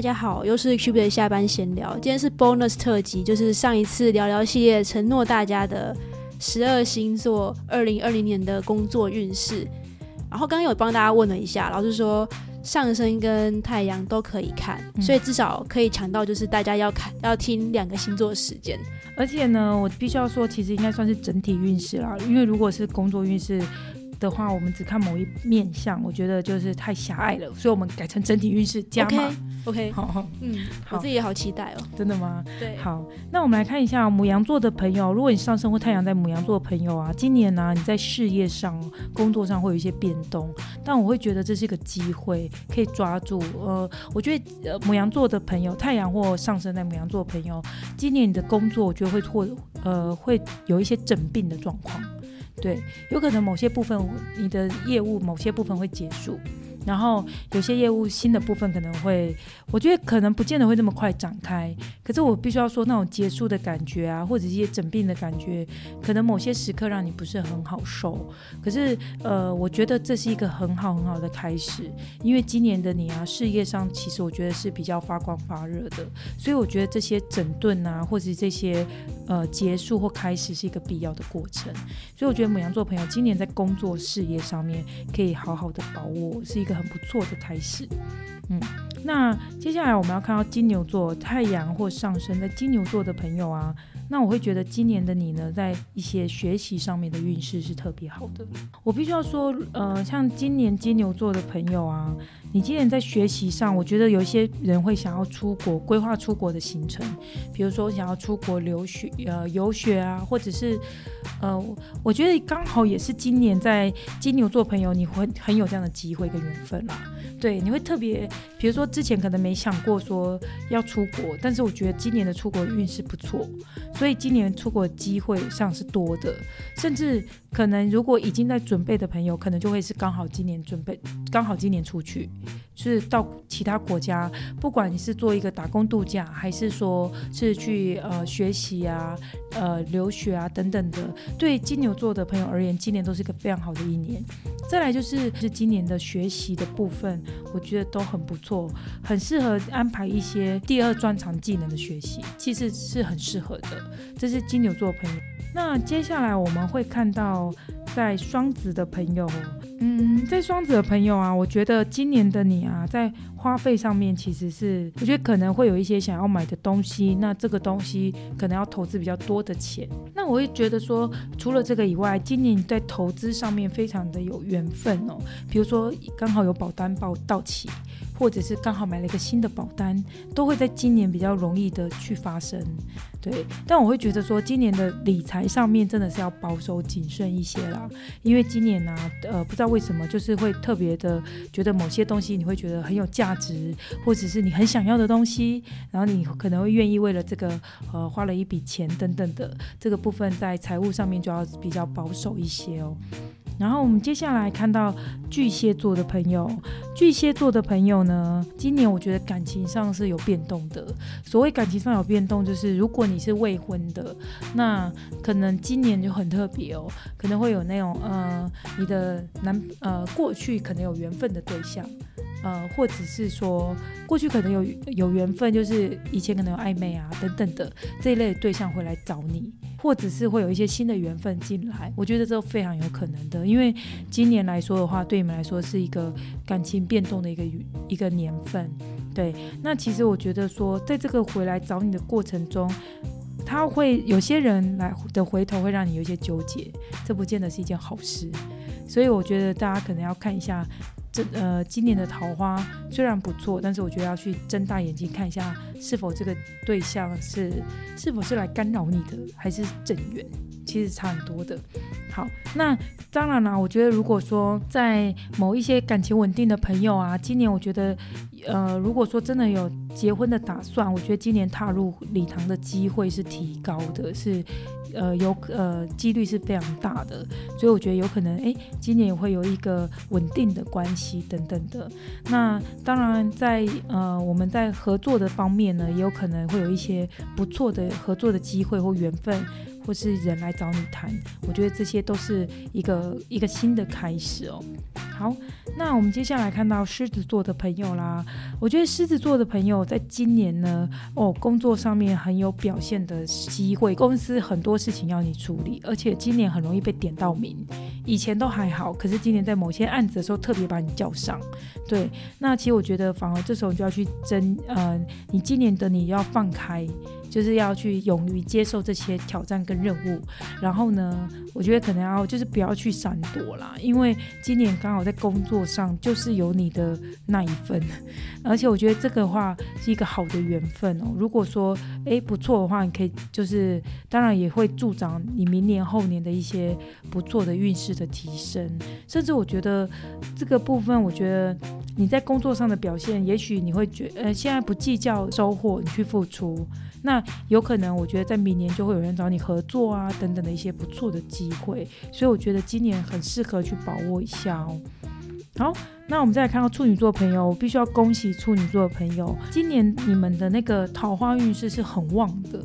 大家好，又是 Q B 的下班闲聊。今天是 bonus 特辑，就是上一次聊聊系列承诺大家的十二星座二零二零年的工作运势。然后刚刚有帮大家问了一下，老师说上升跟太阳都可以看，所以至少可以抢到，就是大家要看要听两个星座的时间。而且呢，我必须要说，其实应该算是整体运势啦，因为如果是工作运势。的话，我们只看某一面相，我觉得就是太狭隘了，所以我们改成整体运势加码。OK，好，嗯，我自己也好期待哦。真的吗？对。好，那我们来看一下母羊座的朋友，如果你上升或太阳在母羊座的朋友啊，今年呢你在事业上、工作上会有一些变动，但我会觉得这是一个机会，可以抓住。呃，我觉得呃母羊座的朋友，太阳或上升在母羊座的朋友，今年你的工作我觉得会或呃会有一些整病的状况。对，有可能某些部分你的业务某些部分会结束。然后有些业务新的部分可能会，我觉得可能不见得会那么快展开。可是我必须要说，那种结束的感觉啊，或者一些整病的感觉，可能某些时刻让你不是很好受。可是呃，我觉得这是一个很好很好的开始，因为今年的你啊，事业上其实我觉得是比较发光发热的。所以我觉得这些整顿啊，或者这些呃结束或开始是一个必要的过程。所以我觉得母羊座朋友今年在工作事业上面可以好好的把握，是一个。很不错的开始，嗯，那接下来我们要看到金牛座太阳或上升在金牛座的朋友啊。那我会觉得今年的你呢，在一些学习上面的运势是特别好的。我必须要说，呃，像今年金牛座的朋友啊，你今年在学习上，我觉得有一些人会想要出国，规划出国的行程，比如说想要出国留学、呃游学啊，或者是，呃，我觉得刚好也是今年在金牛座朋友，你会很有这样的机会跟缘分啦。对，你会特别，比如说之前可能没想过说要出国，但是我觉得今年的出国运势不错。所以今年出国机会上是多的，甚至可能如果已经在准备的朋友，可能就会是刚好今年准备，刚好今年出去，是到其他国家，不管你是做一个打工度假，还是说是去呃学习啊、呃留学啊等等的，对金牛座的朋友而言，今年都是一个非常好的一年。再来就是是今年的学习的部分，我觉得都很不错，很适合安排一些第二专长技能的学习，其实是很适合的。这是金牛座朋友。那接下来我们会看到，在双子的朋友，嗯，在双子的朋友啊，我觉得今年的你啊，在花费上面其实是，我觉得可能会有一些想要买的东西，那这个东西可能要投资比较多的钱。那我会觉得说，除了这个以外，今年在投资上面非常的有缘分哦，比如说刚好有保单报到期。或者是刚好买了一个新的保单，都会在今年比较容易的去发生，对。但我会觉得说，今年的理财上面真的是要保守谨慎一些啦，因为今年呢，呃，不知道为什么，就是会特别的觉得某些东西你会觉得很有价值，或者是你很想要的东西，然后你可能会愿意为了这个，呃，花了一笔钱等等的，这个部分在财务上面就要比较保守一些哦。然后我们接下来看到巨蟹座的朋友，巨蟹座的朋友呢，今年我觉得感情上是有变动的。所谓感情上有变动，就是如果你是未婚的，那可能今年就很特别哦，可能会有那种呃，你的男呃过去可能有缘分的对象，呃，或者是说过去可能有有缘分，就是以前可能有暧昧啊等等的这一类对象会来找你。或者是会有一些新的缘分进来，我觉得这非常有可能的。因为今年来说的话，对你们来说是一个感情变动的一个一个年份。对，那其实我觉得说，在这个回来找你的过程中，他会有些人来的回头会让你有一些纠结，这不见得是一件好事。所以我觉得大家可能要看一下。这呃，今年的桃花虽然不错，但是我觉得要去睁大眼睛看一下，是否这个对象是是否是来干扰你的，还是正缘，其实差很多的。好，那当然了，我觉得如果说在某一些感情稳定的朋友啊，今年我觉得，呃，如果说真的有结婚的打算，我觉得今年踏入礼堂的机会是提高的，是。呃，有呃，几率是非常大的，所以我觉得有可能，哎，今年也会有一个稳定的关系等等的。那当然，在呃，我们在合作的方面呢，也有可能会有一些不错的合作的机会或缘分，或是人来找你谈。我觉得这些都是一个一个新的开始哦。好，那我们接下来看到狮子座的朋友啦。我觉得狮子座的朋友在今年呢，哦，工作上面很有表现的机会，公司很多事情要你处理，而且今年很容易被点到名。以前都还好，可是今年在某些案子的时候特别把你叫上。对，那其实我觉得反而这时候你就要去争，呃，你今年的你要放开。就是要去勇于接受这些挑战跟任务，然后呢，我觉得可能要就是不要去闪躲啦，因为今年刚好在工作上就是有你的那一份，而且我觉得这个话是一个好的缘分哦。如果说诶不错的话，你可以就是当然也会助长你明年后年的一些不错的运势的提升，甚至我觉得这个部分，我觉得你在工作上的表现，也许你会觉呃现在不计较收获，你去付出。那有可能，我觉得在明年就会有人找你合作啊，等等的一些不错的机会，所以我觉得今年很适合去把握一下哦。好，那我们再来看到处女座朋友，我必须要恭喜处女座的朋友，今年你们的那个桃花运势是很旺的。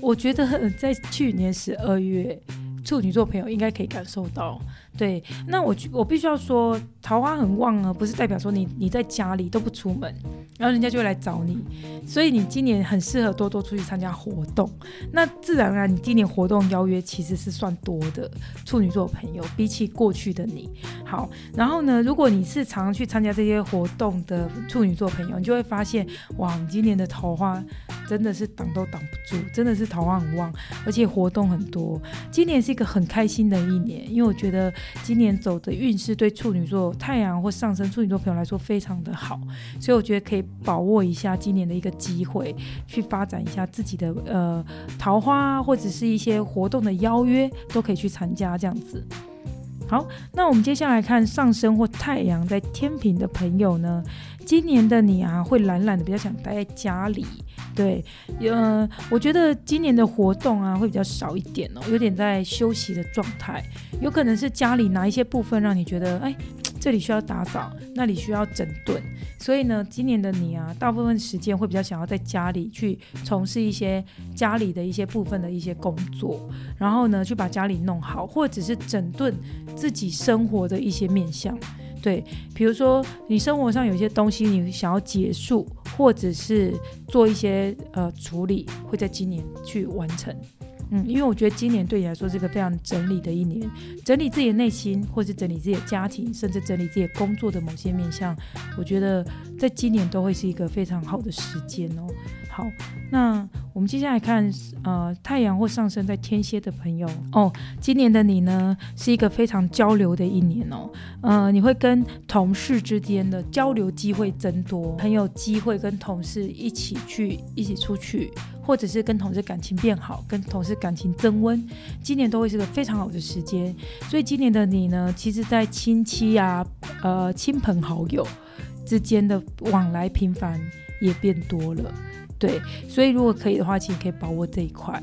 我觉得 在去年十二月，处女座朋友应该可以感受到。对，那我我必须要说，桃花很旺啊，不是代表说你你在家里都不出门，然后人家就会来找你，所以你今年很适合多多出去参加活动。那自然而然，你今年活动邀约其实是算多的，处女座朋友比起过去的你好。然后呢，如果你是常常去参加这些活动的处女座朋友，你就会发现，哇，你今年的桃花真的是挡都挡不住，真的是桃花很旺，而且活动很多。今年是一个很开心的一年，因为我觉得。今年走的运势对处女座太阳或上升处女座朋友来说非常的好，所以我觉得可以把握一下今年的一个机会，去发展一下自己的呃桃花或者是一些活动的邀约，都可以去参加这样子。好，那我们接下来看上升或太阳在天平的朋友呢，今年的你啊会懒懒的，比较想待在家里。对，呃，我觉得今年的活动啊会比较少一点哦，有点在休息的状态，有可能是家里哪一些部分让你觉得，哎，这里需要打扫，那里需要整顿，所以呢，今年的你啊，大部分时间会比较想要在家里去从事一些家里的一些部分的一些工作，然后呢，去把家里弄好，或者是整顿自己生活的一些面向。对，比如说你生活上有些东西你想要结束，或者是做一些呃处理，会在今年去完成。嗯，因为我觉得今年对你来说是一个非常整理的一年，整理自己的内心，或是整理自己的家庭，甚至整理自己工作的某些面向，我觉得在今年都会是一个非常好的时间哦。好，那我们接下来看，呃，太阳或上升在天蝎的朋友。哦，今年的你呢是一个非常交流的一年哦，呃，你会跟同事之间的交流机会增多，很有机会跟同事一起去一起出去，或者是跟同事感情变好，跟同事感情增温，今年都会是个非常好的时间。所以今年的你呢，其实在亲戚啊，呃，亲朋好友之间的往来频繁也变多了。对，所以如果可以的话，其实可以把握这一块，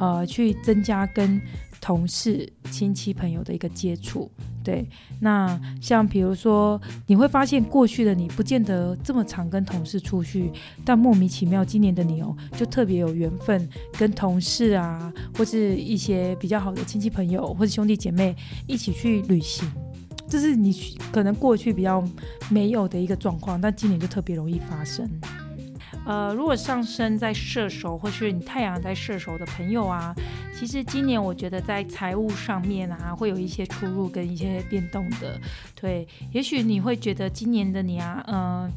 呃，去增加跟同事、亲戚、朋友的一个接触。对，那像比如说，你会发现过去的你不见得这么常跟同事出去，但莫名其妙今年的你哦，就特别有缘分跟同事啊，或是一些比较好的亲戚朋友或者兄弟姐妹一起去旅行，这是你可能过去比较没有的一个状况，但今年就特别容易发生。呃，如果上升在射手，或是你太阳在射手的朋友啊，其实今年我觉得在财务上面啊，会有一些出入跟一些变动的。对，也许你会觉得今年的你啊，嗯，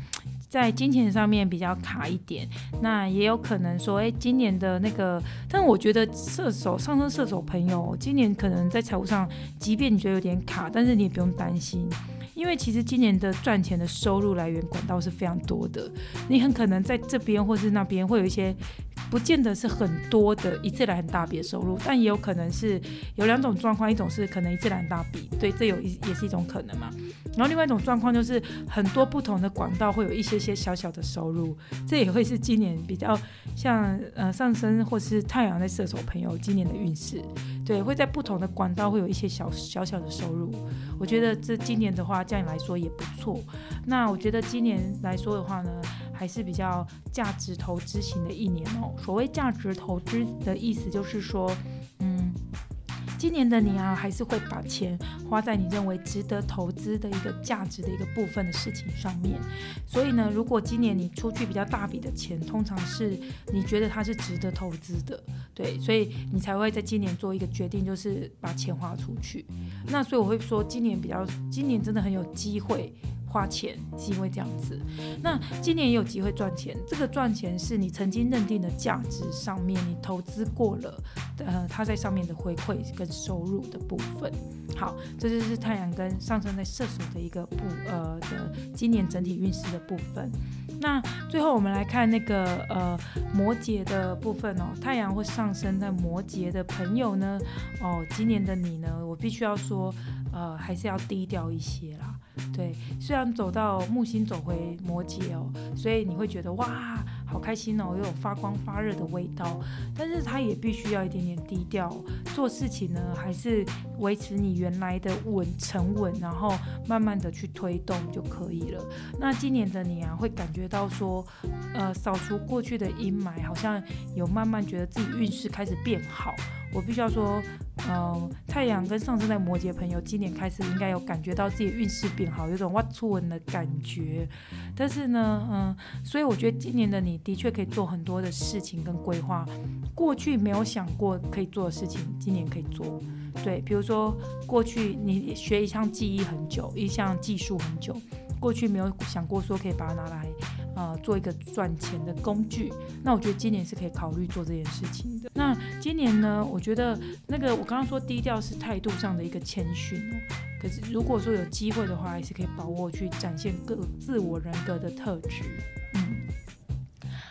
在金钱上面比较卡一点。那也有可能说，哎，今年的那个，但我觉得射手上升射手朋友，今年可能在财务上，即便你觉得有点卡，但是你也不用担心。因为其实今年的赚钱的收入来源管道是非常多的，你很可能在这边或是那边会有一些。不见得是很多的一次来很大笔的收入，但也有可能是有两种状况，一种是可能一次来很大笔，对，这有一也是一种可能嘛。然后另外一种状况就是很多不同的管道会有一些些小小的收入，这也会是今年比较像呃上升或是太阳在射手朋友今年的运势，对，会在不同的管道会有一些小小小的收入。我觉得这今年的话，这样来说也不错。那我觉得今年来说的话呢？还是比较价值投资型的一年哦。所谓价值投资的意思，就是说，嗯。今年的你啊，还是会把钱花在你认为值得投资的一个价值的一个部分的事情上面。所以呢，如果今年你出去比较大笔的钱，通常是你觉得它是值得投资的，对，所以你才会在今年做一个决定，就是把钱花出去。那所以我会说，今年比较，今年真的很有机会。花钱是因为这样子，那今年也有机会赚钱。这个赚钱是你曾经认定的价值上面，你投资过了，呃，它在上面的回馈跟收入的部分。好，这就是太阳跟上升在射手的一个部呃的今年整体运势的部分。那最后我们来看那个呃摩羯的部分哦，太阳或上升在摩羯的朋友呢，哦，今年的你呢，我必须要说，呃，还是要低调一些啦。对，虽然走到木星走回摩羯哦，所以你会觉得哇，好开心哦，又有发光发热的味道，但是它也必须要一点点低调，做事情呢还是维持你原来的稳沉稳，然后慢慢的去推动就可以了。那今年的你啊，会感觉到说，呃，扫除过去的阴霾，好像有慢慢觉得自己运势开始变好。我必须要说，嗯，太阳跟上升在摩羯朋友，今年开始应该有感觉到自己运势变好，有种哇出文的感觉。但是呢，嗯，所以我觉得今年的你的确可以做很多的事情跟规划，过去没有想过可以做的事情，今年可以做。对，比如说过去你学一项技艺很久，一项技术很久。过去没有想过说可以把它拿来，呃，做一个赚钱的工具。那我觉得今年是可以考虑做这件事情的。今年呢，我觉得那个我刚刚说低调是态度上的一个谦逊哦。可是如果说有机会的话，还是可以把握去展现各自我人格的特质。嗯，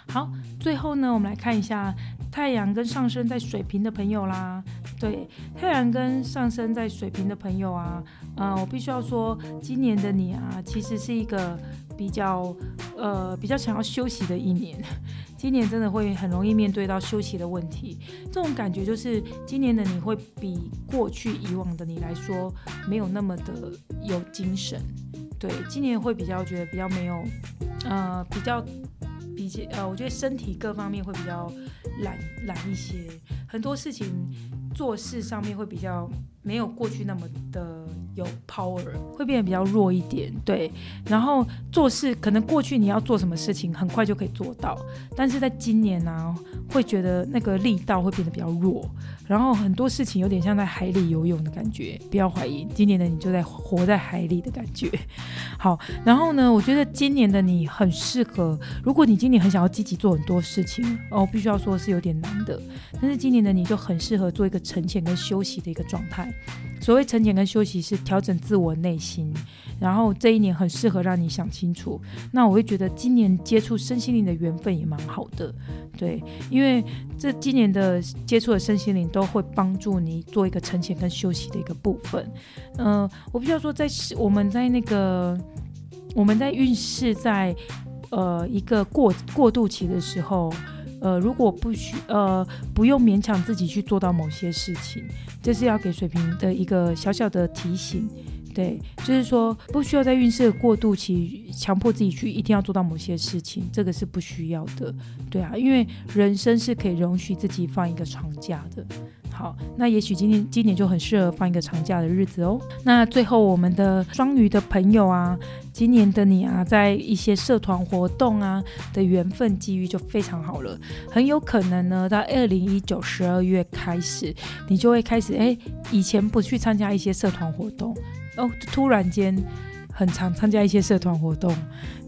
好，最后呢，我们来看一下太阳跟上升在水瓶的朋友啦。对，太阳跟上升在水瓶的朋友啊，呃，我必须要说，今年的你啊，其实是一个比较呃比较想要休息的一年。今年真的会很容易面对到休息的问题，这种感觉就是今年的你会比过去以往的你来说没有那么的有精神。对，今年会比较觉得比较没有，呃，比较比较呃，我觉得身体各方面会比较懒懒一些，很多事情。做事上面会比较没有过去那么的有 power，会变得比较弱一点，对。然后做事可能过去你要做什么事情很快就可以做到，但是在今年呢，会觉得那个力道会变得比较弱。然后很多事情有点像在海里游泳的感觉，不要怀疑，今年的你就在活在海里的感觉。好，然后呢，我觉得今年的你很适合，如果你今年很想要积极做很多事情，哦，必须要说是有点难的。但是今年的你就很适合做一个沉潜跟休息的一个状态。所谓沉潜跟休息是调整自我内心，然后这一年很适合让你想清楚。那我会觉得今年接触身心灵的缘分也蛮好的，对，因为这今年的接触的身心灵都会帮助你做一个沉潜跟休息的一个部分。嗯，我必须要说，在我们在那个我们在运势在呃一个过过渡期的时候。呃，如果不需呃不用勉强自己去做到某些事情，这是要给水瓶的一个小小的提醒，对，就是说不需要在运势的过渡期强迫自己去一定要做到某些事情，这个是不需要的，对啊，因为人生是可以容许自己放一个长假的。好，那也许今年今年就很适合放一个长假的日子哦。那最后我们的双鱼的朋友啊，今年的你啊，在一些社团活动啊的缘分机遇就非常好了，很有可能呢，在二零一九十二月开始，你就会开始哎，以前不去参加一些社团活动哦，突然间。很常参加一些社团活动，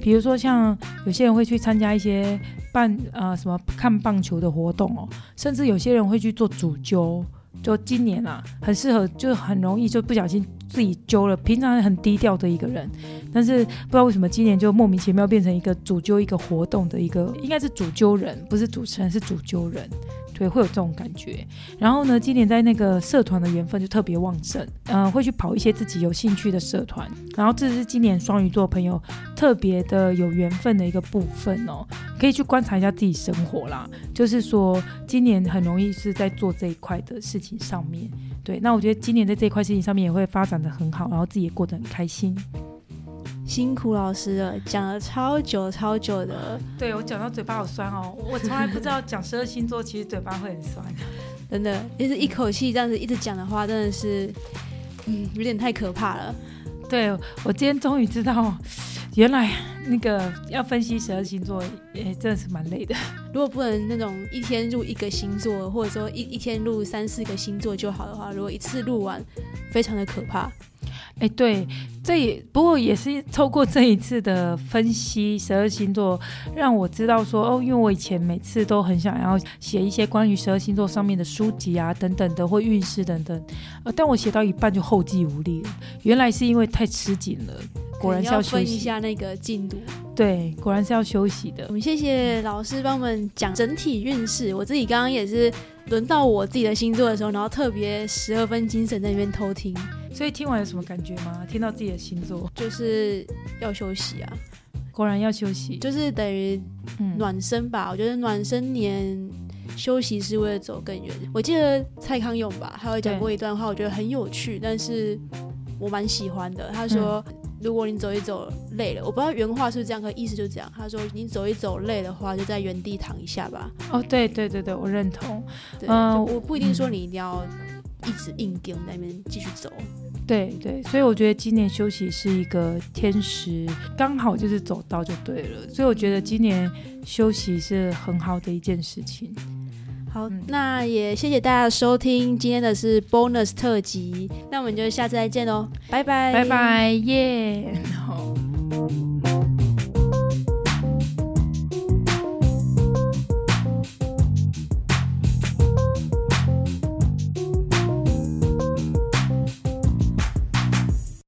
比如说像有些人会去参加一些办呃什么看棒球的活动哦，甚至有些人会去做主揪，就今年啊很适合，就很容易就不小心自己揪了。平常很低调的一个人，但是不知道为什么今年就莫名其妙变成一个主揪一个活动的一个，应该是主揪人，不是主持人，是主揪人。对，会有这种感觉。然后呢，今年在那个社团的缘分就特别旺盛，嗯，会去跑一些自己有兴趣的社团。然后这是今年双鱼座朋友特别的有缘分的一个部分哦，可以去观察一下自己生活啦。就是说，今年很容易是在做这一块的事情上面。对，那我觉得今年在这一块事情上面也会发展的很好，然后自己也过得很开心。辛苦老师了，讲了超久超久的。对我讲到嘴巴好酸哦，我从来不知道讲十二星座其实嘴巴会很酸。真的，就是一口气这样子一直讲的话，真的是，嗯，有点太可怕了。对我今天终于知道，原来那个要分析十二星座，也真的是蛮累的。如果不能那种一天录一个星座，或者说一一天录三四个星座就好的话，如果一次录完，非常的可怕。哎，对，这也不过也是透过这一次的分析十二星座，让我知道说哦，因为我以前每次都很想要写一些关于十二星座上面的书籍啊，等等的或运势等等，呃，但我写到一半就后继无力了。原来是因为太吃紧了，果然是要休息一下那个进度。对，果然是要休息的。我们谢谢老师帮我们讲整体运势，我自己刚刚也是轮到我自己的星座的时候，然后特别十二分精神在那边偷听。所以听完有什么感觉吗？听到自己的星座就是要休息啊，果然要休息，就是等于暖身吧。我觉得暖身年休息是为了走更远。我记得蔡康永吧，他有讲过一段话，我觉得很有趣，但是我蛮喜欢的。他说：“如果你走一走累了，我不知道原话是不是这样，可意思就这样。他说你走一走累的话，就在原地躺一下吧。”哦，对对对对，我认同。嗯，我不一定说你一定要一直硬跟那边继续走。对对，所以我觉得今年休息是一个天时，刚好就是走到就对了。所以我觉得今年休息是很好的一件事情。好，那也谢谢大家收听，今天的是 bonus 特辑，那我们就下次再见喽，拜拜，拜拜，耶。